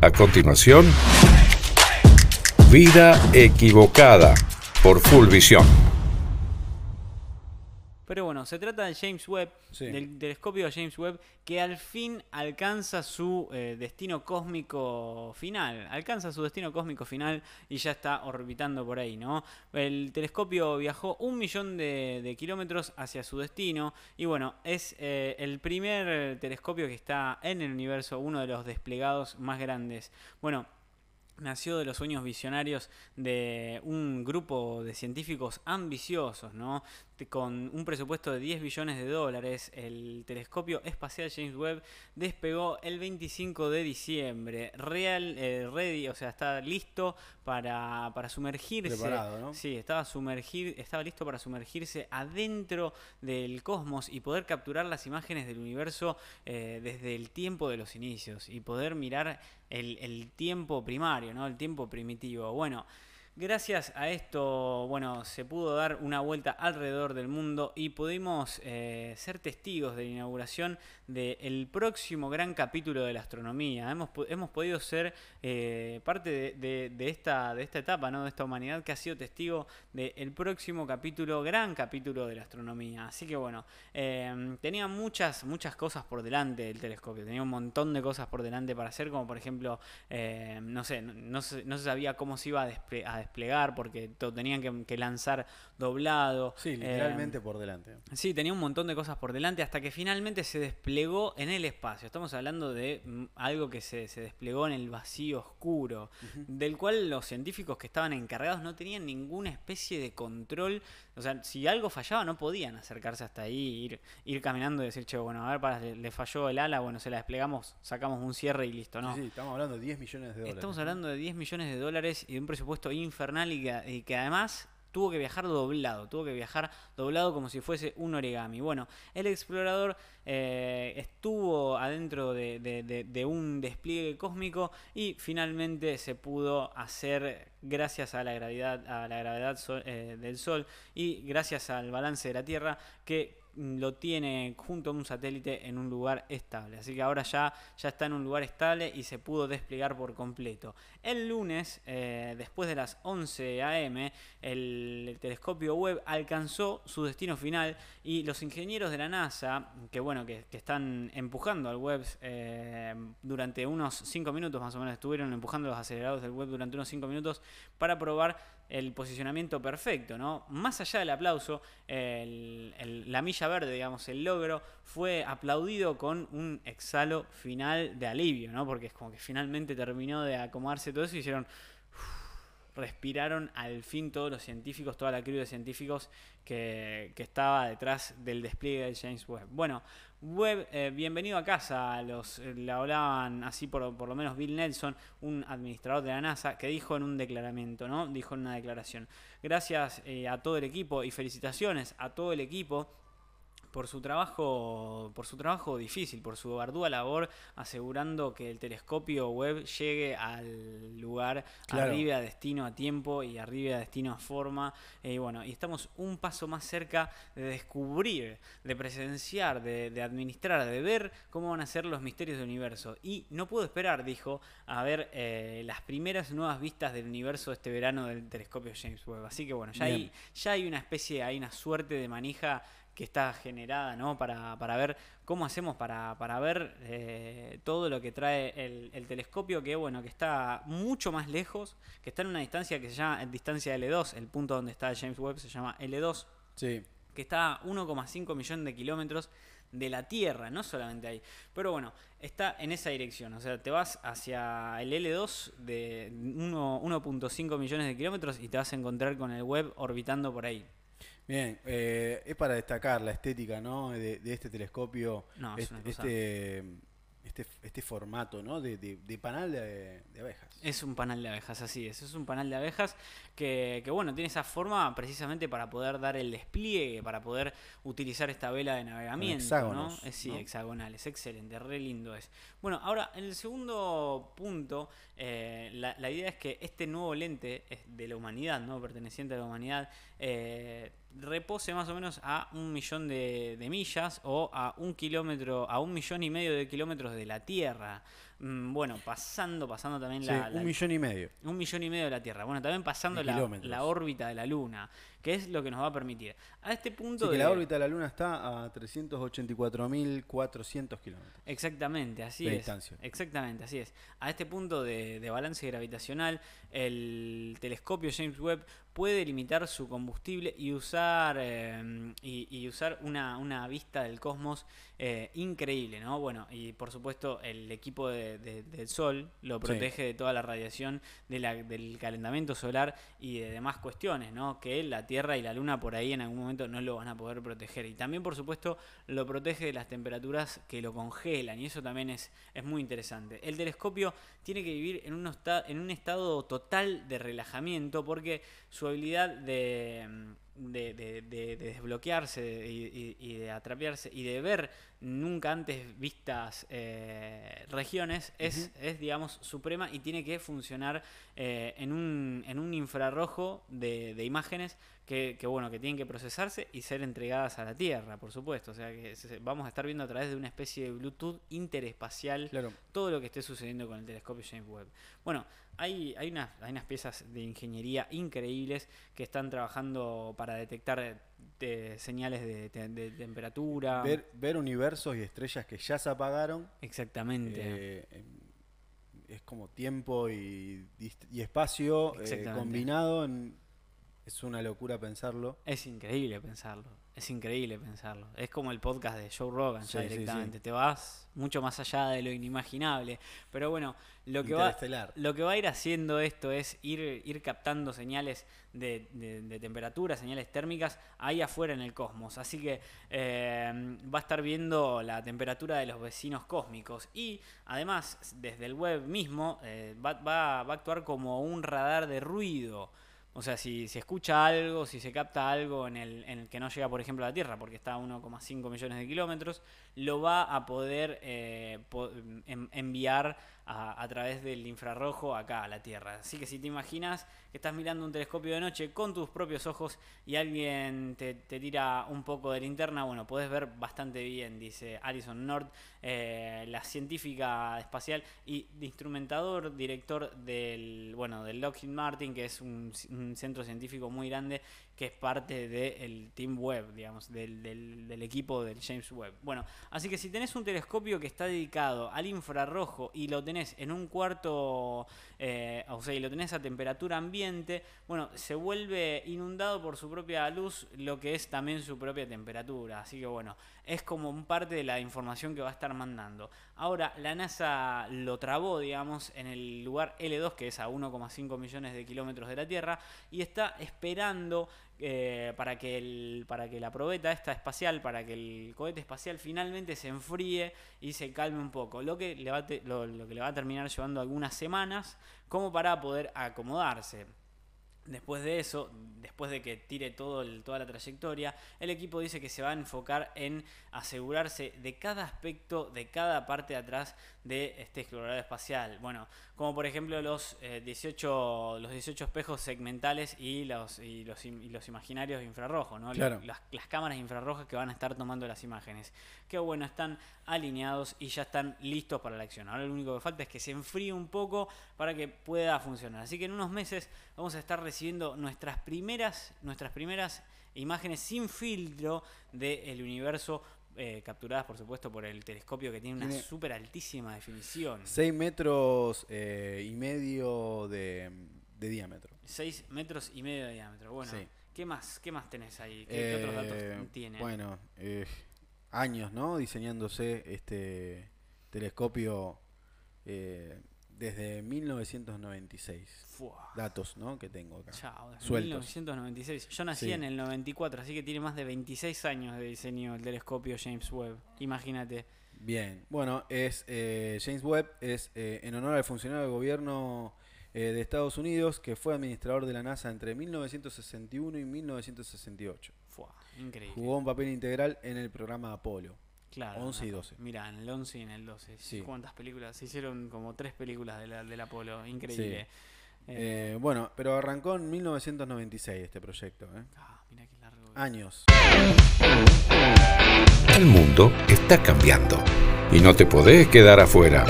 A continuación, Vida Equivocada por Full Visión. Pero bueno, se trata del James Webb, Sí. del telescopio James Webb, que al fin alcanza su eh, destino cósmico final. Alcanza su destino cósmico final y ya está orbitando por ahí, ¿no? El telescopio viajó un millón de, de kilómetros hacia su destino y bueno, es eh, el primer telescopio que está en el universo, uno de los desplegados más grandes. Bueno, nació de los sueños visionarios de un grupo de científicos ambiciosos, ¿no? Con un presupuesto de 10 billones de dólares, el telescopio espacial James Webb despegó el 25 de diciembre. Real, eh, ready, o sea, está listo para, para sumergirse. Preparado, ¿no? Sí, estaba, sumergir, estaba listo para sumergirse adentro del cosmos y poder capturar las imágenes del universo eh, desde el tiempo de los inicios y poder mirar el, tiempo primario, ¿no? El tiempo primitivo. Bueno, gracias a esto, bueno, se pudo dar una vuelta alrededor del mundo y pudimos eh, ser testigos de la inauguración del próximo gran capítulo de la astronomía. Hemos, hemos podido ser eh, parte de, de- de esta, de esta etapa, ¿no? de esta humanidad que ha sido testigo del próximo capítulo, gran capítulo de la astronomía. Así que bueno, eh, tenía muchas, muchas cosas por delante el telescopio, tenía un montón de cosas por delante para hacer, como por ejemplo, eh, no sé, no, no se, no se sabía cómo se iba a, desple- a desplegar porque tenían que, que lanzar doblado. Sí, literalmente por delante. Sí, tenía un montón de cosas por delante hasta que finalmente se desplegó en el espacio. Estamos hablando de mm, algo que se, se desplegó en el vacío oscuro, del cual los científicos que estaban encargados no tenían ninguna especie de control. O sea, si algo fallaba no podían acercarse hasta ahí, ir, ir caminando y decir, che, bueno, a ver, para, le, le falló el ala, bueno, se la desplegamos, sacamos un cierre y listo, ¿no? Sí, sí, estamos hablando de 10 millones de dólares. Estamos hablando de 10 millones de dólares y de un presupuesto infernal y que, y que además tuvo que viajar doblado, tuvo que viajar doblado como si fuese un origami. Bueno, el explorador eh, estuvo adentro de, un despliegue cósmico y finalmente se pudo hacer gracias a la gravedad, a la gravedad eh, del Sol y gracias al balance de la Tierra que lo tiene junto a un satélite en un lugar estable. Así que ahora ya, ya está en un lugar estable y se pudo desplegar por completo. El lunes, eh, después de las 11 am, el, el telescopio Webb alcanzó su destino final y los ingenieros de la NASA, que bueno, que, que están empujando al Webb eh, durante unos 5 minutos más o menos, estuvieron empujando los aceleradores del Webb durante unos 5 minutos para probar el posicionamiento perfecto, ¿no? Más allá del aplauso, el- la milla verde, digamos, el logro, fue aplaudido con un exhalo final de alivio, ¿no? Porque es como que finalmente terminó de acomodarse todo eso y hicieron respiraron al fin todos los científicos, toda la crew de científicos que, estaba detrás del despliegue del James Webb. Bueno, Webb, eh, bienvenido a casa, los, eh, le hablaban así por, por lo menos Bill Nelson, un administrador de la NASA, que dijo en un declaramiento, ¿no? Dijo en una declaración, gracias eh, a todo el equipo y felicitaciones a todo el equipo por su trabajo por su trabajo difícil por su ardua labor asegurando que el telescopio web llegue al lugar Claro. arriba a destino a tiempo y arriba a destino a forma. Eh, y bueno y estamos un paso más cerca de descubrir de presenciar de, de administrar de ver cómo van a ser los misterios del universo. Y no puedo esperar dijo a ver eh, las primeras nuevas vistas del universo este verano del telescopio James Webb. Así que bueno ya hay ya hay una especie hay una suerte de manija que está generada, ¿no? Para, para ver cómo hacemos para, para ver eh, todo lo que trae el, el telescopio, que bueno, que está mucho más lejos, que está en una distancia que se llama distancia L2, el punto donde está James Webb se llama L2, Sí. que está a 1,5 millón de kilómetros de la Tierra, no solamente ahí. Pero bueno, está en esa dirección. O sea, te vas hacia el L2 de uno- 1.5 millones de kilómetros y te vas a encontrar con el web orbitando por ahí. Bien, eh, es para destacar la estética, ¿no? De, de este telescopio, No, es este, este, este, este formato, ¿no? De, de, de panal de, de abejas. Es un panal de abejas, así es. Es un panal de abejas que, que, bueno, tiene esa forma precisamente para poder dar el despliegue, para poder utilizar esta vela de navegamiento. hexágonos, ¿no? Es, sí, ¿no? hexagonal, es excelente, re lindo es. Bueno, ahora, en el segundo punto, eh, la, la idea es que este nuevo lente es de la humanidad, ¿no? Perteneciente a la humanidad, eh, repose más o menos a un millón de, de millas o a un kilómetro, a un millón y medio de kilómetros de la Tierra. Mm, bueno, pasando, pasando también Sí, la, la- un millón y medio. un millón y medio de la Tierra. Bueno, también pasando De la, órbita de la Luna, que es lo que nos va a permitir. A este punto Sí, que de- la órbita de la Luna está a 384.400 kilómetros. Exactamente, así de es. distancia. Exactamente, así es. A este punto de, de balance gravitacional, el telescopio James Webb puede limitar su combustible y usar eh, y, y usar una, una vista del cosmos eh, increíble, ¿no? Bueno, y por supuesto el equipo de- de- del Sol lo protege de toda la radiación de la- del calentamiento solar y de demás cuestiones, ¿no? Que la Tierra y la Luna por ahí en algún momento no lo van a poder proteger. Y también, por supuesto, lo protege de las temperaturas que lo congelan y eso también es, es muy interesante. El telescopio tiene que vivir en un, en un estado total de relajamiento porque su habilidad de, de, de- de- de desbloquearse y, y- y de atrapearse y de ver nunca antes vistas eh, regiones es, es, digamos, suprema y tiene que funcionar eh, en, un, en un infrarrojo de, de imágenes que, que, bueno, que tienen que procesarse y ser entregadas a la Tierra, por supuesto. O sea que vamos a estar viendo a través de una especie de Bluetooth interespacial Claro. todo lo que esté sucediendo con el telescopio James Webb. Bueno, hay, hay, unas, hay unas piezas de ingeniería increíbles que están trabajando para detectar eh, señales de, te- de temperatura. Ver, ver universos y estrellas que ya se apagaron Exactamente. eh, es como tiempo y, espacio eh, combinado. en- es una locura pensarlo. Es increíble pensarlo. Es increíble pensarlo. Es como el podcast de Joe Rogan ya Sí, directamente. sí. Te vas mucho más allá de lo inimaginable. Pero bueno, lo que va, lo que va a ir haciendo esto es ir, ir captando señales de, de- de temperatura, señales térmicas ahí afuera en el cosmos. Así que eh, va a estar viendo la temperatura de los vecinos cósmicos. Y además, desde el web mismo, eh, va, va- va a actuar como un radar de ruido. O sea, si se escucha algo, si se capta algo en el, en el que no llega, por ejemplo, a la Tierra, porque está a 1,5 millones de kilómetros, lo va a poder eh, en- enviar a, través del infrarrojo acá a la Tierra. Así que si te imaginas que estás mirando un telescopio de noche con tus propios ojos y alguien te, tira un poco de linterna, bueno, podés ver bastante bien, dice Alison North, eh, la científica espacial y instrumentador, director del, bueno, del Lockheed Martin, que es un centro científico muy grande que es parte del Team Webb, digamos, del, equipo del James Webb. Bueno, así que si tenés un telescopio que está dedicado al infrarrojo y lo tenés en un cuarto, eh, o sea, y lo tenés a temperatura ambiente, bueno, se vuelve inundado por su propia luz, lo que es también su propia temperatura. Así que bueno, es como un parte de la información que va a estar mandando. Ahora, la NASA lo trabó, digamos, en el lugar L2, que es a 1,5 millones de kilómetros de la Tierra, y está esperando eh, para, que el, para que la probeta esta espacial, para que el cohete espacial finalmente se enfríe y se calme un poco. Lo que le va lo- que le va a terminar llevando algunas semanas como para poder acomodarse. Después de eso, después de que tire todo toda la trayectoria, el equipo dice que se va a enfocar en asegurarse de cada aspecto, de cada parte de atrás de este explorador espacial. Bueno, como por ejemplo los, eh, 18, los 18 espejos segmentales y los, y los, im- y los imaginarios infrarrojos, ¿no? Claro. Las, las cámaras infrarrojas que van a estar tomando las imágenes. Que bueno, están alineados y ya están listos para la acción. Ahora lo único que falta es que se enfríe un poco para que pueda funcionar. Así que en unos meses vamos a estar recibiendo nuestras primeras, nuestras primeras imágenes sin filtro del universo. Eh, capturadas por supuesto por el telescopio que tiene una súper altísima definición. 6 metros eh, y medio de, de diámetro. 6 metros y medio de diámetro. Bueno, Sí. ¿qué más? ¿Qué más tenés ahí? ¿Qué, qué otros Eh, datos tiene? Bueno, eh, años, ¿no? Diseñándose este telescopio eh, desde 1996. Fua. Datos, ¿no? Que tengo acá. Chao, desde Sueltos. 1996. Yo nací Sí. en el 94, así que tiene más de 26 años de diseño el telescopio James Webb. Imagínate. Bien, bueno, es eh, James Webb es eh, en honor al funcionario del gobierno eh, de Estados Unidos que fue administrador de la NASA entre 1961 y 1968. Fua, increíble. Jugó un papel integral en el programa Apolo. Claro. 11 y 12. Mirá, en el 11 y en el 12. Sí. ¿Cuántas películas? Se hicieron como tres películas de la, del Apolo. Increíble. Sí. Eh, eh, bueno, pero arrancó en 1996 este proyecto. ¿eh? Ah, mirá qué largo. Años. El mundo está cambiando y no te podés quedar afuera.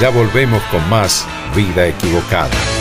Ya volvemos con más Vida Equivocada.